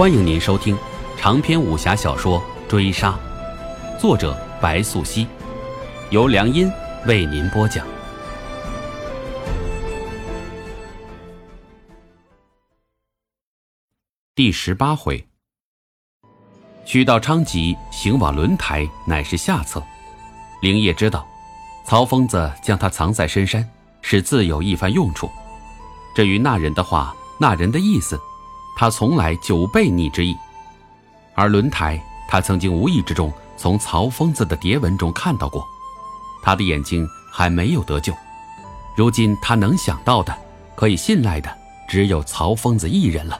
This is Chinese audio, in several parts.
欢迎您收听长篇武侠小说《追杀》，作者白素熙，由良音为您播讲。第十八回，取到昌吉行往轮台，乃是下策。灵叶知道，曹疯子将他藏在深山，是自有一番用处。至于那人的话，那人的意思。他从来就无背逆之意，而轮台，他曾经无意之中从曹疯子的牒文中看到过，他的眼睛还没有得救。如今他能想到的，可以信赖的，只有曹疯子一人了。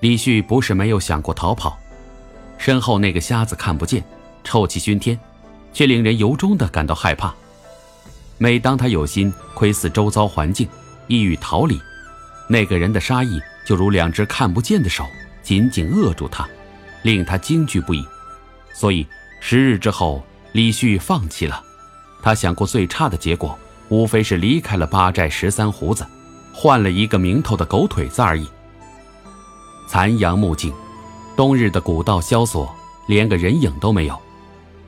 李旭不是没有想过逃跑，身后那个瞎子看不见，臭气熏天，却令人由衷的感到害怕。每当他有心窥伺周遭环境，意欲逃离，那个人的杀意。就如两只看不见的手紧紧扼住他，令他惊惧不已。所以十日之后，李旭放弃了。他想过最差的结果，无非是离开了八寨十三胡子，换了一个名头的狗腿子而已。残阳暮尽，冬日的古道萧索，连个人影都没有。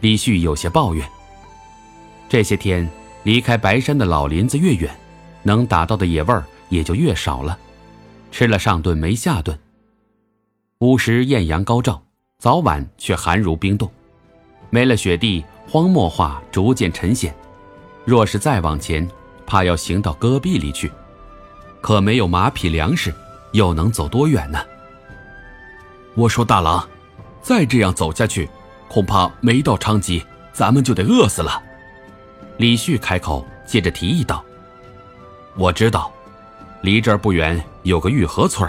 李旭有些抱怨：这些天离开白山的老林子越远，能打到的野味儿也就越少了。吃了上顿没下顿。午时艳阳高照，早晚却寒如冰冻。没了雪地，荒漠化逐渐沉显。若是再往前，怕要行到戈壁里去。可没有马匹粮食，又能走多远呢？我说大郎，再这样走下去，恐怕没到昌吉，咱们就得饿死了。李旭开口，接着提议道：“我知道。”离这儿不远有个玉河村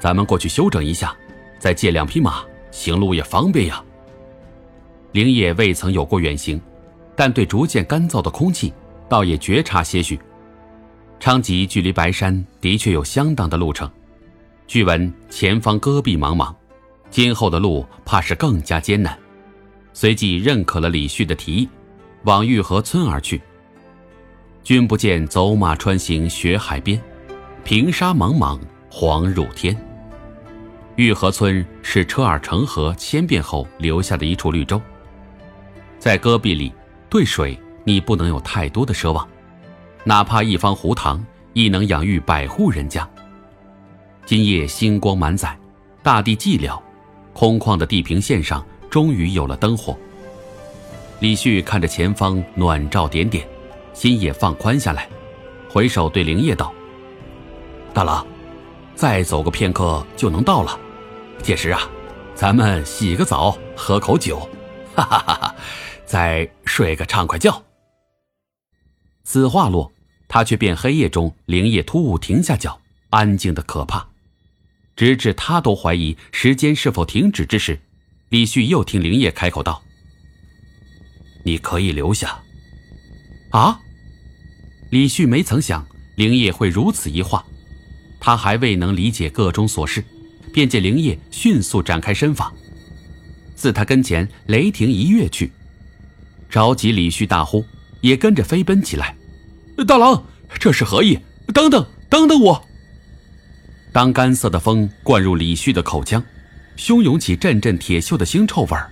咱们过去休整一下，再借两匹马，行路也方便呀。灵野未曾有过远行，但对逐渐干燥的空气，倒也觉察些许。昌吉距离白山的确有相当的路程，据闻前方戈壁茫茫，今后的路怕是更加艰难。随即认可了李旭的提议，往玉河村而去。君不见，走马穿行雪海边。平沙茫茫，黄入天。玉河村是车尔成河千变后留下的一处绿洲。在戈壁里，对水你不能有太多的奢望，哪怕一方湖塘，亦能养育百户人家。今夜星光满载，大地寂寥，空旷的地平线上终于有了灯火。李旭看着前方暖照点点，心也放宽下来，回首对灵叶道。大郎，再走个片刻就能到了。届时啊，咱们洗个澡，喝口酒，哈哈哈哈，再睡个畅快觉。此话落，他却变黑夜中灵叶突兀停下脚，安静的可怕。直至他都怀疑时间是否停止之时，李旭又听灵叶开口道：“你可以留下。”啊！李旭没曾想灵叶会如此一话。他还未能理解个中所事，便见灵叶迅速展开身法，自他跟前雷霆一跃去。着急，李旭大呼，也跟着飞奔起来。大郎，这是何意？等等，等等我！当干涩的风灌入李旭的口腔，汹涌起阵阵铁锈的腥臭味儿，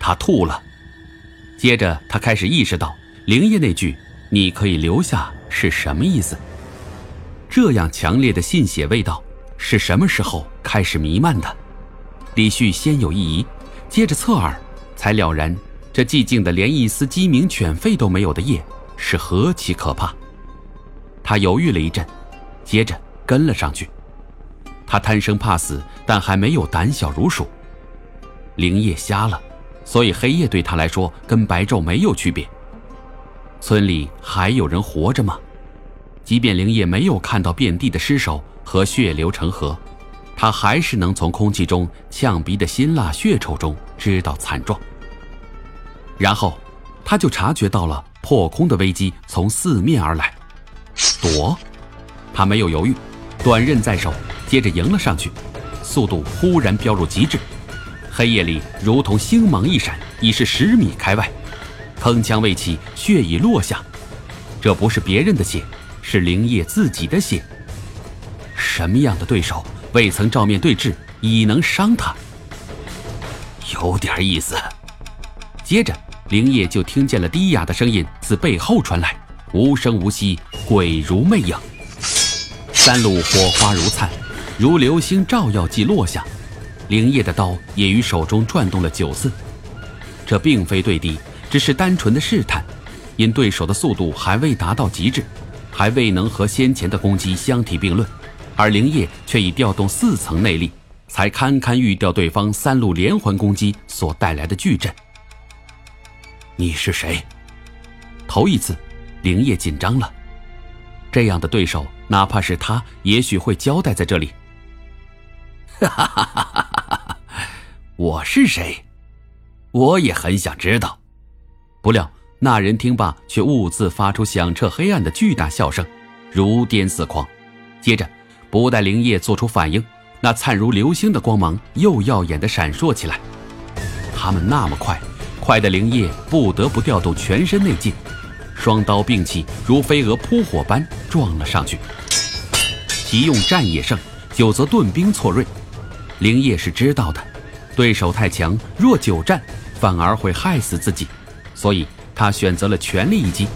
他吐了。接着，他开始意识到灵叶那句“你可以留下”是什么意思。这样强烈的信血味道是什么时候开始弥漫的？李旭先有一疑，接着侧耳，才了然，这寂静的连一丝鸡鸣犬吠都没有的夜是何其可怕。他犹豫了一阵，接着跟了上去。他贪生怕死，但还没有胆小如鼠。灵叶瞎了，所以黑夜对他来说跟白昼没有区别。村里还有人活着吗？即便灵叶没有看到遍地的尸首和血流成河，他还是能从空气中、呛鼻的辛辣血臭中知道惨状。然后，他就察觉到了破空的危机从四面而来。躲，他没有犹豫，短刃在手，接着迎了上去，速度忽然飙入极致。黑夜里如同星芒一闪，已是十米开外。铿锵未起，血已落下。这不是别人的血。是灵叶自己的血。什么样的对手未曾照面对质，已能伤他？有点意思。接着，灵叶就听见了低哑的声音自背后传来，无声无息，鬼如魅影。三路火花如灿，如流星照耀即落下。灵叶的刀也于手中转动了九次。这并非对敌，只是单纯的试探，因对手的速度还未达到极致，还未能和先前的攻击相提并论，而灵叶却已调动四层内力，才堪堪预掉对方三路连环攻击所带来的巨震。你是谁？头一次，灵叶紧张了。这样的对手，哪怕是他，也许会交代在这里。哈哈哈哈哈哈！我是谁？我也很想知道。不料那人听罢，却兀自发出响彻黑暗的巨大笑声，如癫似狂。接着，不待灵叶做出反应，那灿如流星的光芒又耀眼的闪烁起来。他们那么快。快的灵叶不得不调动全身内劲，双刀并起，如飞蛾扑火般撞了上去。其用战也胜，久则盾兵错锐。灵叶是知道的，对手太强，若久战反而会害死自己，所以他选择了全力一击。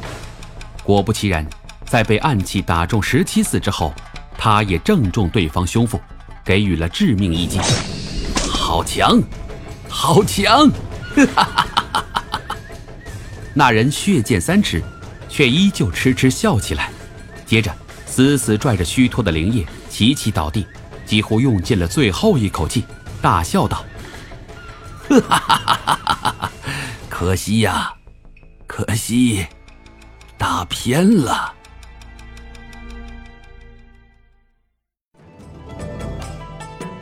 果不其然，在被暗器打中十七次之后，他也正中对方胸腹，给予了致命一击。好强，好强！哈！那人血溅三尺，却依旧痴痴笑起来，接着死死拽着虚脱的灵叶，齐齐倒地，几乎用尽了最后一口气，大笑道：“哈哈哈哈哈！可惜呀，可惜，打偏了。”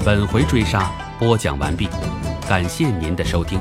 本回追杀播讲完毕，感谢您的收听。